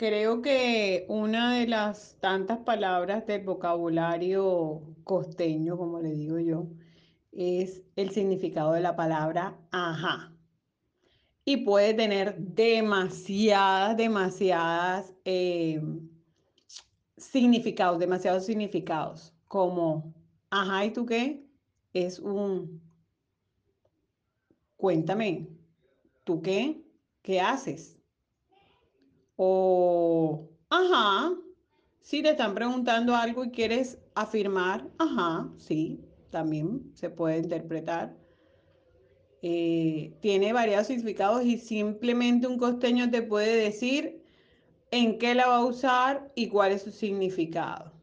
Creo que una de las tantas palabras del vocabulario costeño, como le digo yo, es el significado de la palabra ajá. Y puede tener demasiadas, demasiadas eh, significados, demasiados significados, como ajá, ¿y tú qué? Es un cuéntame, ¿tú qué? ¿Qué haces? O, ajá, si te están preguntando algo y quieres afirmar, ajá, sí, también se puede interpretar. Eh, tiene variados significados y simplemente un costeño te puede decir en qué la va a usar y cuál es su significado.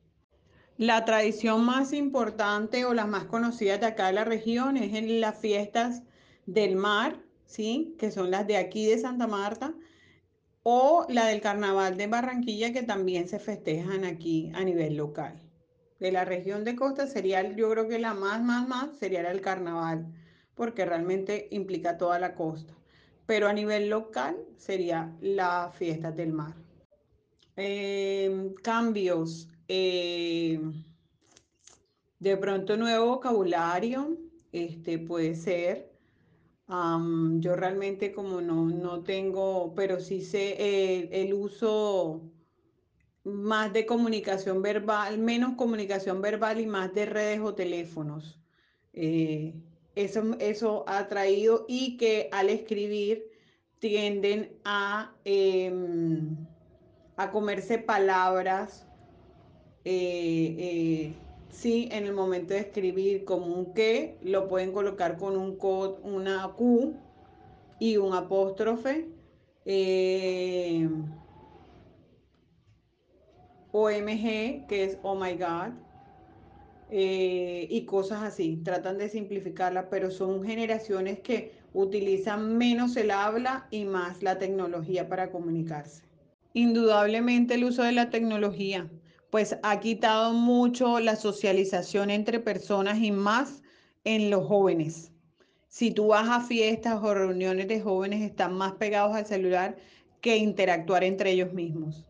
La tradición más importante o las más conocidas de acá de la región es en las fiestas del mar, ¿sí? Que son las de aquí de Santa Marta o la del Carnaval de Barranquilla que también se festejan aquí a nivel local. De la región de Costa sería, yo creo que la más, más, más sería el Carnaval, porque realmente implica toda la costa. Pero a nivel local sería la fiesta del mar. Em, cambios. Em, de pronto nuevo vocabulario, este puede ser yo realmente como no, no tengo, pero sí sé el uso más de comunicación verbal, menos comunicación verbal y más de redes o teléfonos. Eh, eso, eso ha traído y que al escribir tienden a, em, a comerse palabras. Eh, Sí, en el momento de escribir como un que, lo pueden colocar con un una Q y un apóstrofe. Eh, OMG, que es Oh my God. Eh, y cosas así. Tratan de simplificarla, pero son generaciones que utilizan menos el habla y más la tecnología para comunicarse. Indudablemente el uso de la tecnología pues ha quitado mucho la socialización entre personas y más en los jóvenes. Si tú vas a fiestas o reuniones de jóvenes, están más pegados al celular que interactuar entre ellos mismos.